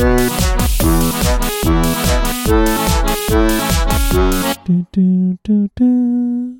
Do, do, do, do.